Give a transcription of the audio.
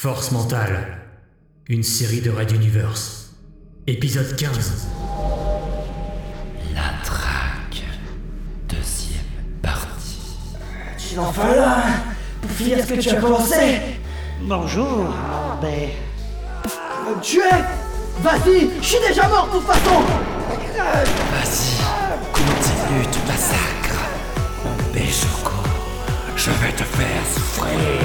Force mentale. Une série de Red Universe. Épisode 15. La traque. Deuxième partie. Tu es enfin là pour finir ce que tu as commencé Bonjour, ben... Euh, tu es? Vas-y, je suis déjà mort de toute façon Vas-y, continue ton massacre. Mon Béchoco, je vais te faire souffrir.